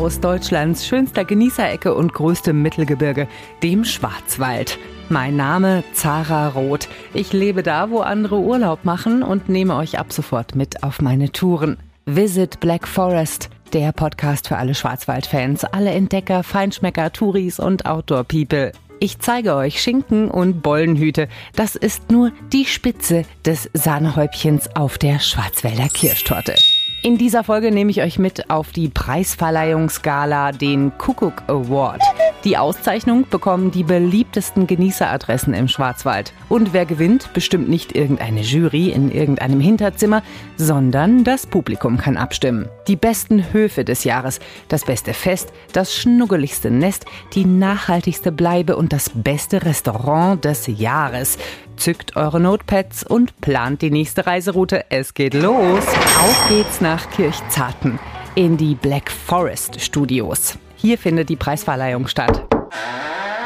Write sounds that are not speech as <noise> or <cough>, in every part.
aus Deutschlands schönster Genießerecke und größtem Mittelgebirge, dem Schwarzwald. Mein Name Zara Roth. Ich lebe da, wo andere Urlaub machen und nehme euch ab sofort mit auf meine Touren. Visit Black Forest, der Podcast für alle Schwarzwaldfans, alle Entdecker, Feinschmecker, Touris und Outdoor-People. Ich zeige euch Schinken und Bollenhüte. Das ist nur die Spitze des Sahnehäubchens auf der Schwarzwälder Kirschtorte. In dieser Folge nehme ich euch mit auf die Preisverleihungsgala, den Kuckuck Award. Die Auszeichnung bekommen die beliebtesten Genießeradressen im Schwarzwald. Und wer gewinnt, bestimmt nicht irgendeine Jury in irgendeinem Hinterzimmer, sondern das Publikum kann abstimmen. Die besten Höfe des Jahres, das beste Fest, das schnuggeligste Nest, die nachhaltigste Bleibe und das beste Restaurant des Jahres. Zückt eure Notepads und plant die nächste Reiseroute. Es geht los. Auf geht's nach Kirchzarten in die Black Forest Studios. Hier findet die Preisverleihung statt.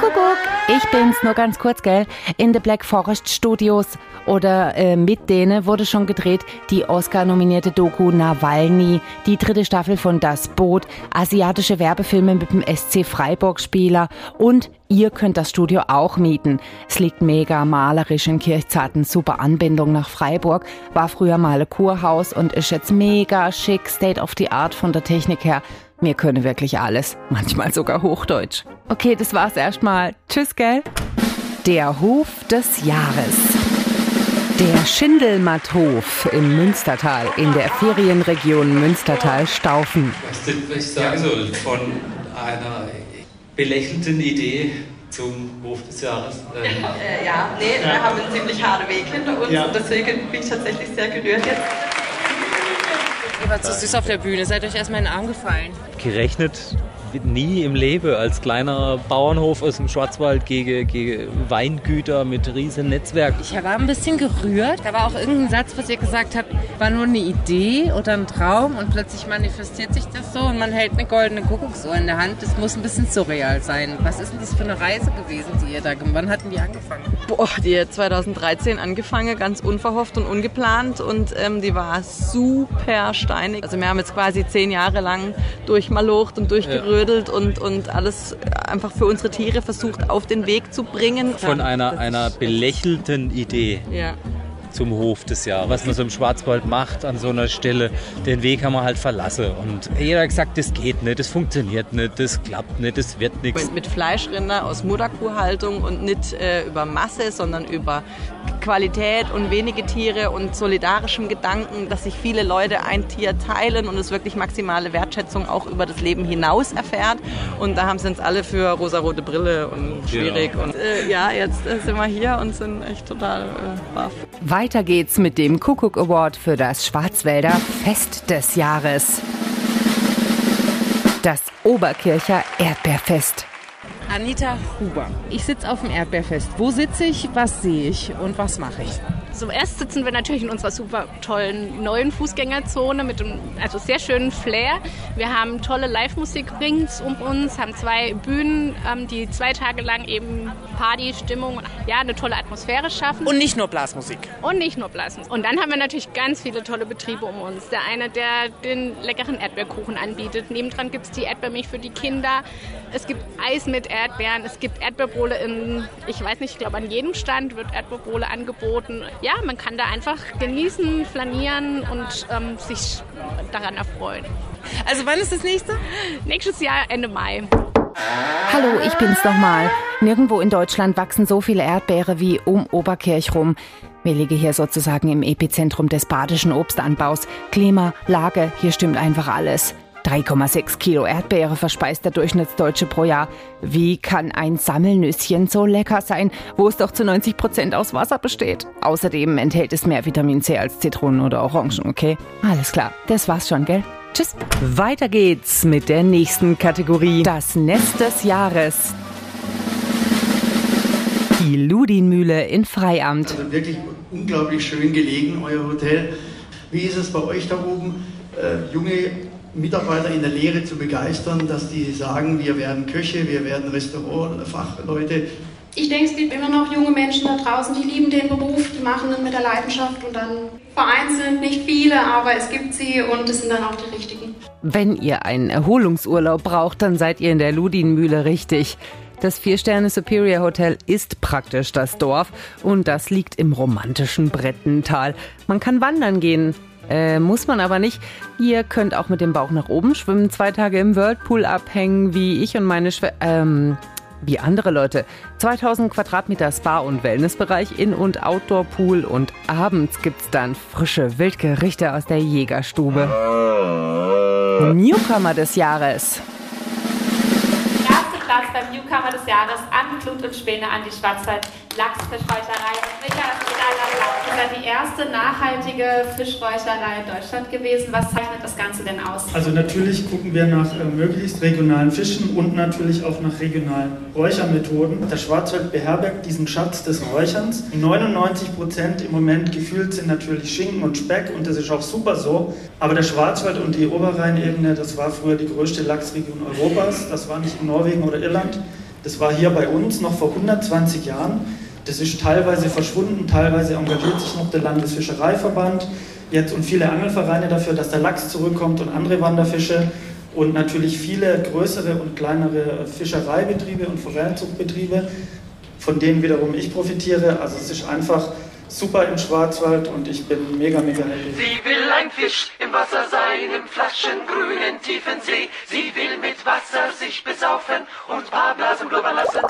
Kuckuck, ich bin's nur ganz kurz, gell? In the Black Forest Studios oder äh, mit denen wurde schon gedreht die Oscar-nominierte Doku Nawalny, die dritte Staffel von Das Boot, asiatische Werbefilme mit dem SC Freiburg-Spieler und ihr könnt das Studio auch mieten. Es liegt mega malerisch in Kirchzarten, super Anbindung nach Freiburg, war früher mal ein Kurhaus und ist jetzt mega schick, state of the art von der Technik her. Mir könne wirklich alles, manchmal sogar Hochdeutsch. Okay, das war's erstmal. Tschüss, gell? Der Hof des Jahres. Der Schindelmatthof im Münstertal, in der Ferienregion Münstertal-Staufen. Was ich sagen soll, von einer belächelten Idee zum Hof des Jahres. Ähm äh, ja, nee, wir haben einen ziemlich harten Weg hinter uns ja. und deswegen bin ich tatsächlich sehr gerührt jetzt. Ihr wart so süß auf der Bühne, seid euch erstmal in den Arm gefallen. Gerechnet nie im Leben als kleiner Bauernhof aus dem Schwarzwald gegen, gegen Weingüter mit riesen Netzwerk. Ich war ein bisschen gerührt. Da war auch irgendein Satz, was ihr gesagt habt, war nur eine Idee oder ein Traum und plötzlich manifestiert sich das so und man hält eine goldene Kuckucksuhr in der Hand. Das muss ein bisschen surreal sein. Was ist denn das für eine Reise gewesen, die ihr da gemacht Wann hatten die angefangen? Boah, die hat 2013 angefangen, ganz unverhofft und ungeplant und ähm, die war super steinig. Also wir haben jetzt quasi zehn Jahre lang durchmalocht und durchgerührt. Ja gerödelt und, und alles einfach für unsere Tiere versucht auf den Weg zu bringen. Von einer, einer belächelten Idee. Ja zum Hof des Jahres. Was man so im Schwarzwald macht an so einer Stelle, den Weg haben wir halt verlassen. Und jeder hat gesagt, das geht nicht, das funktioniert nicht, das klappt nicht, das wird nichts. Mit Fleischrinder aus Mutterkuhhaltung und nicht äh, über Masse, sondern über Qualität und wenige Tiere und solidarischem Gedanken, dass sich viele Leute ein Tier teilen und es wirklich maximale Wertschätzung auch über das Leben hinaus erfährt. Und da haben sie uns alle für rosarote Brille und schwierig. Ja. Und äh, ja, jetzt äh, sind wir hier und sind echt total äh, baff. Weiter geht's mit dem Kuckuck Award für das Schwarzwälder Fest des Jahres. Das Oberkircher Erdbeerfest. Anita Huber. Ich sitze auf dem Erdbeerfest. Wo sitze ich, was sehe ich und was mache ich? Zuerst sitzen wir natürlich in unserer super tollen neuen Fußgängerzone mit einem also sehr schönen Flair. Wir haben tolle Live-Musik rings um uns, haben zwei Bühnen, ähm, die zwei Tage lang eben Party, Stimmung, ja, eine tolle Atmosphäre schaffen. Und nicht nur Blasmusik. Und nicht nur Blasmusik. Und dann haben wir natürlich ganz viele tolle Betriebe um uns. Der eine, der den leckeren Erdbeerkuchen anbietet. Nebendran gibt es die Erdbeermilch für die Kinder. Es gibt Eis mit Erdbeeren. Es gibt Erdbeerbrole in, ich weiß nicht, ich glaube an jedem Stand wird Erdbeerbrole angeboten ja, man kann da einfach genießen, flanieren und ähm, sich daran erfreuen. Also wann ist das nächste? Nächstes Jahr Ende Mai. Hallo, ich bin's nochmal. Nirgendwo in Deutschland wachsen so viele Erdbeere wie um Oberkirch rum. Wir liegen hier sozusagen im Epizentrum des badischen Obstanbaus. Klima, Lage, hier stimmt einfach alles. 3,6 Kilo Erdbeere verspeist der Durchschnittsdeutsche pro Jahr. Wie kann ein Sammelnüsschen so lecker sein, wo es doch zu 90 Prozent aus Wasser besteht? Außerdem enthält es mehr Vitamin C als Zitronen oder Orangen, okay? Alles klar, das war's schon, gell? Tschüss. Weiter geht's mit der nächsten Kategorie. Das Nest des Jahres. Die Ludinmühle in Freiamt. Also wirklich unglaublich schön gelegen, euer Hotel. Wie ist es bei euch da oben? Äh, junge Mitarbeiter in der Lehre zu begeistern, dass die sagen, wir werden Köche, wir werden Restaurantfachleute. Ich denke, es gibt immer noch junge Menschen da draußen, die lieben den Beruf, die machen ihn mit der Leidenschaft und dann vereinzelt, nicht viele, aber es gibt sie und es sind dann auch die richtigen. Wenn ihr einen Erholungsurlaub braucht, dann seid ihr in der Ludinmühle richtig. Das Vier-Sterne Superior Hotel ist praktisch das Dorf und das liegt im romantischen Brettental. Man kann wandern gehen, äh, muss man aber nicht. Ihr könnt auch mit dem Bauch nach oben schwimmen, zwei Tage im Whirlpool abhängen, wie ich und meine Schwester. Ähm, wie andere Leute. 2000 Quadratmeter Spa- und Wellnessbereich, In- und Outdoor-Pool und abends gibt's dann frische Wildgerichte aus der Jägerstube. Newcomer des Jahres. Erster Platz beim Newcomer des Jahres an Glut und Späne an die Schwarzwald Lachsfischräucherei. Das ist ja die erste nachhaltige Fischräucherei in Deutschland gewesen. Was zeichnet das Ganze denn aus? Also natürlich gucken wir nach äh, möglichst regionalen Fischen und natürlich auch nach regionalen Räuchermethoden. Der Schwarzwald beherbergt diesen Schatz des Räucherns. 99 Prozent im Moment gefühlt sind natürlich Schinken und Speck und das ist auch super so. Aber der Schwarzwald und die Oberrheinebene, das war früher die größte Lachsregion Europas. Das war nicht in Norwegen oder Irland. Das war hier bei uns noch vor 120 Jahren. Das ist teilweise verschwunden, teilweise engagiert sich noch der Landesfischereiverband jetzt und viele Angelvereine dafür, dass der Lachs zurückkommt und andere Wanderfische und natürlich viele größere und kleinere Fischereibetriebe und Forellzuchtbetriebe, von denen wiederum ich profitiere. Also es ist einfach super im Schwarzwald und ich bin mega, mega happy. Sie will ein Fisch im Wasser sein, im flaschengrünen tiefen See. Sie will mit Wasser sich besaufen und paar Blasen blubbern lassen.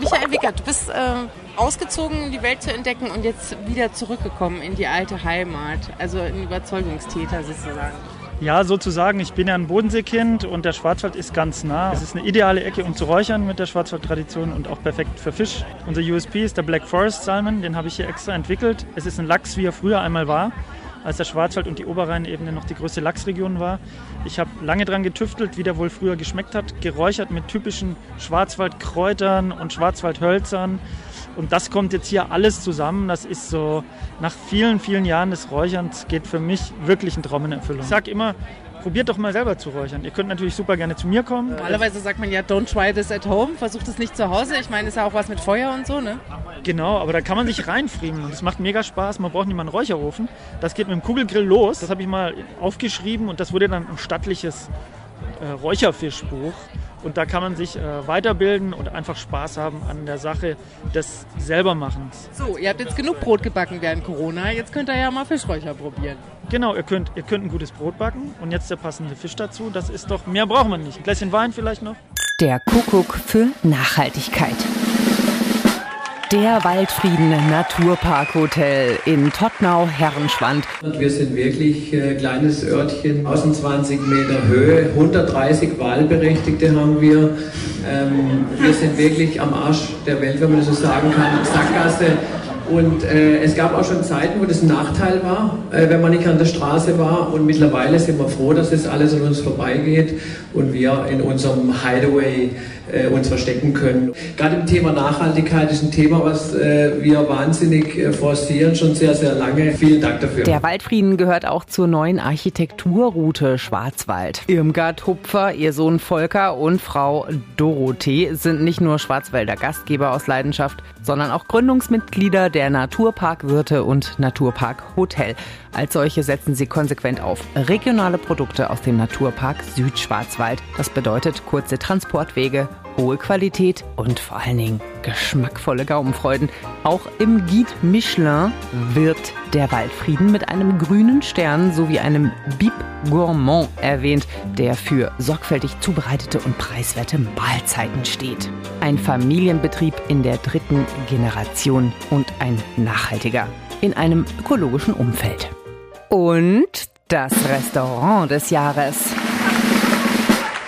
Michael Wickert, du bist äh, ausgezogen, die Welt zu entdecken und jetzt wieder zurückgekommen in die alte Heimat, also ein Überzeugungstäter sozusagen. Ja, sozusagen. Ich bin ja ein Bodenseekind und der Schwarzwald ist ganz nah. Es ist eine ideale Ecke, um zu räuchern mit der Schwarzwaldtradition und auch perfekt für Fisch. Unser USP ist der Black Forest Salmon, den habe ich hier extra entwickelt. Es ist ein Lachs, wie er früher einmal war, als der Schwarzwald und die Oberrheinebene noch die größte Lachsregion war. Ich habe lange daran getüftelt, wie der wohl früher geschmeckt hat, geräuchert mit typischen Schwarzwaldkräutern und Schwarzwaldhölzern. Und das kommt jetzt hier alles zusammen. Das ist so, nach vielen, vielen Jahren des Räucherns geht für mich wirklich ein Traum in Erfüllung. Ich sage immer, probiert doch mal selber zu räuchern. Ihr könnt natürlich super gerne zu mir kommen. Normalerweise sagt man ja, don't try this at home, versucht es nicht zu Hause. Ich meine, ist ja auch was mit Feuer und so, ne? Genau, aber da kann man sich reinfriemeln und es macht mega Spaß. Man braucht nicht mal einen Räucherofen. Das geht mit dem Kugelgrill los. Das habe ich mal aufgeschrieben und das wurde dann ein stattliches äh, Räucherfischbuch. Und da kann man sich äh, weiterbilden und einfach Spaß haben an der Sache des Selbermachens. So, ihr habt jetzt genug Brot gebacken während Corona. Jetzt könnt ihr ja mal Fischräucher probieren. Genau, ihr könnt, ihr könnt ein gutes Brot backen und jetzt der passende Fisch dazu. Das ist doch, mehr braucht man nicht. Ein Gläschen Wein vielleicht noch. Der Kuckuck für Nachhaltigkeit. Der Waldfrieden Naturparkhotel in Tottnau-Herrenschwand. Wir sind wirklich ein kleines Örtchen, 1020 Meter Höhe, 130 Wahlberechtigte haben wir. Ähm, wir sind wirklich am Arsch der Welt, wenn man das so sagen kann. Sackgasse. Und äh, es gab auch schon Zeiten, wo das ein Nachteil war, äh, wenn man nicht an der Straße war. Und mittlerweile sind wir froh, dass das alles an uns vorbeigeht und wir in unserem Hideaway äh, uns verstecken können. Gerade im Thema Nachhaltigkeit ist ein Thema, was äh, wir wahnsinnig äh, forcieren, schon sehr, sehr lange. Vielen Dank dafür. Der Waldfrieden gehört auch zur neuen Architekturroute Schwarzwald. Irmgard Hupfer, ihr Sohn Volker und Frau Dorothee sind nicht nur Schwarzwälder Gastgeber aus Leidenschaft, sondern auch Gründungsmitglieder der Naturparkwirte und Naturpark Hotel. Als solche setzen sie konsequent auf regionale Produkte aus dem Naturpark Südschwarzwald. Das bedeutet kurze Transportwege, hohe Qualität und vor allen Dingen geschmackvolle Gaumenfreuden. Auch im Guide Michelin wird der Waldfrieden mit einem grünen Stern sowie einem Bib Gourmand erwähnt, der für sorgfältig zubereitete und preiswerte Mahlzeiten steht. Ein Familienbetrieb in der dritten Generation und ein nachhaltiger in einem ökologischen Umfeld. Und das Restaurant des Jahres.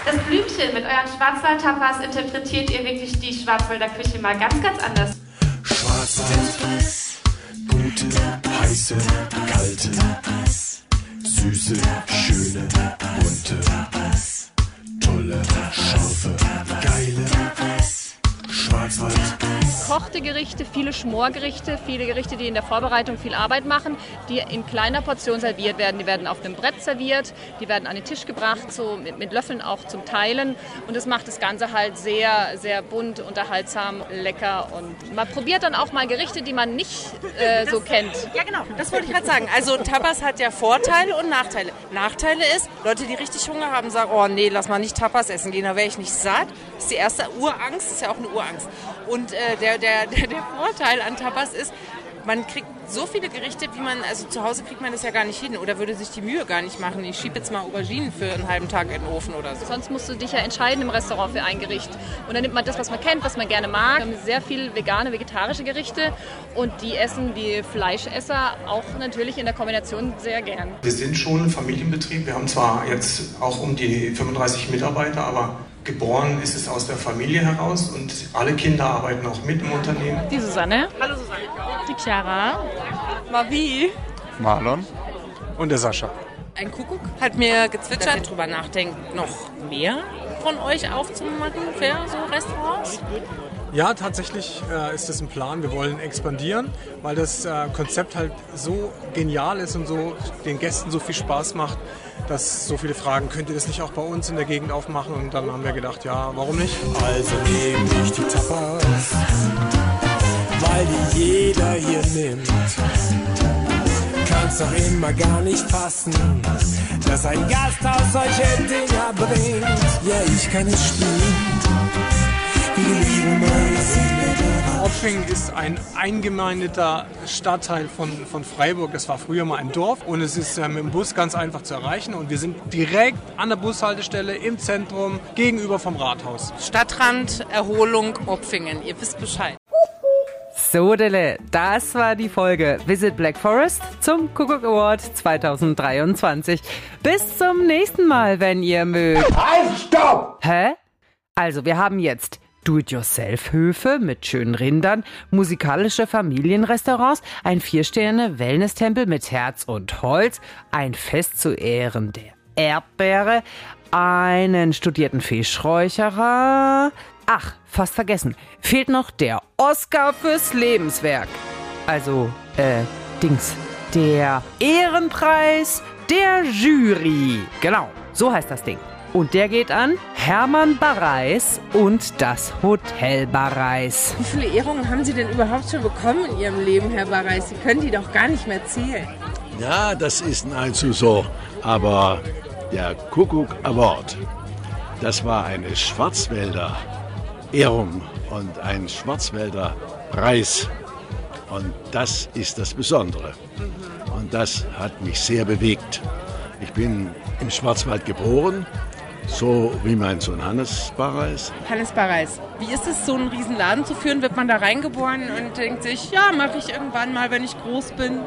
Das Blümchen mit euren Schwarzwald-Tapas interpretiert ihr wirklich die Schwarzwälder Küche mal ganz, ganz anders. Schwarzwald, gute, heiße, kalte, süße, schöne, bunte, tolle, scharfe, geile, Gekochte Gerichte, viele Schmorgerichte, viele Gerichte, die in der Vorbereitung viel Arbeit machen, die in kleiner Portion serviert werden. Die werden auf einem Brett serviert, die werden an den Tisch gebracht, so mit, mit Löffeln auch zum Teilen. Und das macht das Ganze halt sehr, sehr bunt, unterhaltsam, lecker. Und man probiert dann auch mal Gerichte, die man nicht äh, so kennt. Ja, genau, das wollte ich gerade sagen. Also Tapas hat ja Vorteile und Nachteile. Nachteile ist, Leute, die richtig Hunger haben, sagen, oh nee, lass mal nicht Tapas essen gehen, da wäre ich nicht satt. Das ist die erste Urangst, das ist ja auch eine Urangst. Und äh, der, der, <laughs> der, der Vorteil an Tapas ist, man kriegt so viele Gerichte, wie man, also zu Hause kriegt man das ja gar nicht hin oder würde sich die Mühe gar nicht machen. Ich schiebe jetzt mal Auberginen für einen halben Tag in den Ofen oder so. Sonst musst du dich ja entscheiden im Restaurant für ein Gericht. Und dann nimmt man das, was man kennt, was man gerne mag. Wir haben sehr viel vegane, vegetarische Gerichte und die essen die Fleischesser auch natürlich in der Kombination sehr gern. Wir sind schon ein Familienbetrieb. Wir haben zwar jetzt auch um die 35 Mitarbeiter, aber Geboren ist es aus der Familie heraus und alle Kinder arbeiten auch mit im Unternehmen. Die Susanne. Hallo Susanne. Die Chiara. Mavi. Marlon. Und der Sascha. Ein Kuckuck hat mir gezwitschert, dass ihr drüber nachdenkt, noch mehr von euch aufzumachen für so Restaurants. Ja, tatsächlich äh, ist das ein Plan. Wir wollen expandieren, weil das äh, Konzept halt so genial ist und so den Gästen so viel Spaß macht, dass so viele fragen, könnt ihr das nicht auch bei uns in der Gegend aufmachen? Und dann haben wir gedacht, ja, warum nicht? Also nehme ich die Tapas, weil die jeder hier nimmt. Kann's doch immer gar nicht fassen, dass ein Gasthaus solche Dinger bringt. Ja, ich kann es spielen. Wir lieben Opfing ist ein eingemeindeter Stadtteil von, von Freiburg. Das war früher mal ein Dorf und es ist äh, mit dem Bus ganz einfach zu erreichen. Und wir sind direkt an der Bushaltestelle im Zentrum gegenüber vom Rathaus. Stadtrand, Erholung, Opfingen. Ihr wisst Bescheid. Sodele, das war die Folge Visit Black Forest zum Kuckuck Award 2023. Bis zum nächsten Mal, wenn ihr mögt. Halt, stopp! Hä? Also, wir haben jetzt Do-it-yourself-Höfe mit schönen Rindern, musikalische Familienrestaurants, ein Vier-Sterne-Wellness-Tempel mit Herz und Holz, ein Fest zu Ehren der Erdbeere, einen studierten Fischräucherer. Ach, fast vergessen. Fehlt noch der Oscar fürs Lebenswerk. Also, äh, Dings. Der Ehrenpreis der Jury. Genau, so heißt das Ding. Und der geht an Hermann Barreis und das Hotel Barreis. Wie viele Ehrungen haben Sie denn überhaupt schon bekommen in Ihrem Leben, Herr Barreis? Sie können die doch gar nicht mehr zählen. Ja, das ist nahezu so. Aber der Kuckuck Award, das war eine Schwarzwälder Ehrung und ein Schwarzwälder Preis. Und das ist das Besondere. Und das hat mich sehr bewegt. Ich bin im Schwarzwald geboren so wie mein Sohn Hannes Barreis. Hannes Barreis. Wie ist es, so einen riesen Laden zu führen? Wird man da reingeboren und denkt sich, ja, mache ich irgendwann mal, wenn ich groß bin?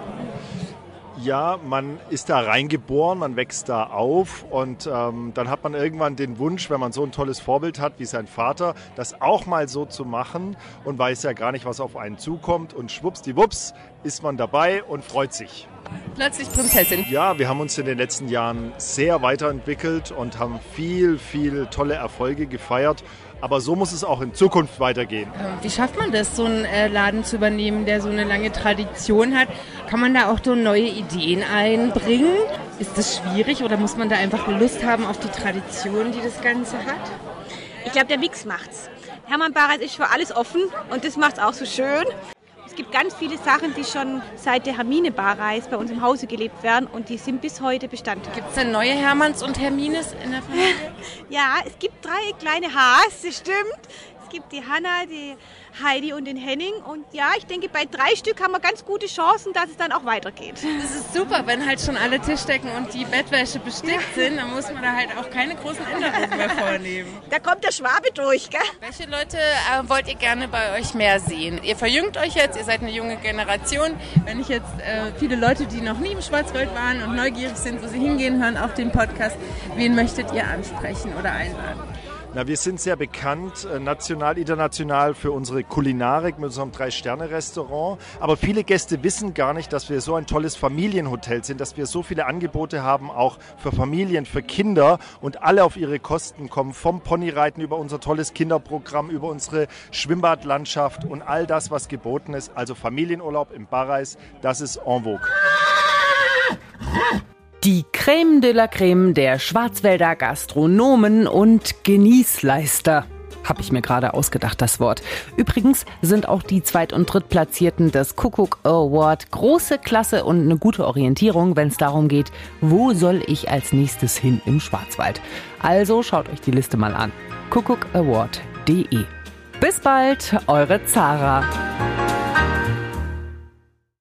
Ja, man ist da reingeboren, man wächst da auf und ähm, dann hat man irgendwann den Wunsch, wenn man so ein tolles Vorbild hat wie sein Vater, das auch mal so zu machen und weiß ja gar nicht, was auf einen zukommt und schwuppsdiwupps ist man dabei und freut sich. Plötzlich Prinzessin. Ja, wir haben uns in den letzten Jahren sehr weiterentwickelt und haben viel, viel tolle Erfolge gefeiert aber so muss es auch in Zukunft weitergehen. Wie schafft man das, so einen äh, Laden zu übernehmen, der so eine lange Tradition hat? Kann man da auch so neue Ideen einbringen? Ist das schwierig oder muss man da einfach Lust haben auf die Tradition, die das Ganze hat? Ich glaube, der Mix macht's. Hermann Barreis ist für alles offen und das macht's auch so schön. Es gibt ganz viele Sachen, die schon seit der Hermine Barreis bei uns im Hause gelebt werden und die sind bis heute Bestand. Gibt es denn neue Hermanns und Hermines in der Familie? <laughs> ja, es gibt drei kleine Haas, das stimmt. Es gibt die Hanna, die Heidi und den Henning. Und ja, ich denke, bei drei Stück haben wir ganz gute Chancen, dass es dann auch weitergeht. Das ist super, wenn halt schon alle Tischdecken und die Bettwäsche bestickt sind, dann muss man da halt auch keine großen Änderungen mehr vornehmen. Da kommt der Schwabe durch, gell? Welche Leute äh, wollt ihr gerne bei euch mehr sehen? Ihr verjüngt euch jetzt, ihr seid eine junge Generation. Wenn ich jetzt äh, viele Leute, die noch nie im Schwarzwald waren und neugierig sind, wo sie hingehen hören auf den Podcast, wen möchtet ihr ansprechen oder einladen? Na, wir sind sehr bekannt, äh, national, international für unsere Kulinarik mit unserem Drei-Sterne-Restaurant. Aber viele Gäste wissen gar nicht, dass wir so ein tolles Familienhotel sind, dass wir so viele Angebote haben, auch für Familien, für Kinder und alle auf ihre Kosten kommen. Vom Ponyreiten über unser tolles Kinderprogramm, über unsere Schwimmbadlandschaft und all das, was geboten ist. Also Familienurlaub im Barreis, das ist en vogue. <laughs> Die Creme de la Creme der Schwarzwälder Gastronomen und Genießleister. Habe ich mir gerade ausgedacht, das Wort. Übrigens sind auch die Zweit- und Drittplatzierten des Kuckuck Award große Klasse und eine gute Orientierung, wenn es darum geht, wo soll ich als nächstes hin im Schwarzwald. Also schaut euch die Liste mal an. kuckuckaward.de Bis bald, eure Zara.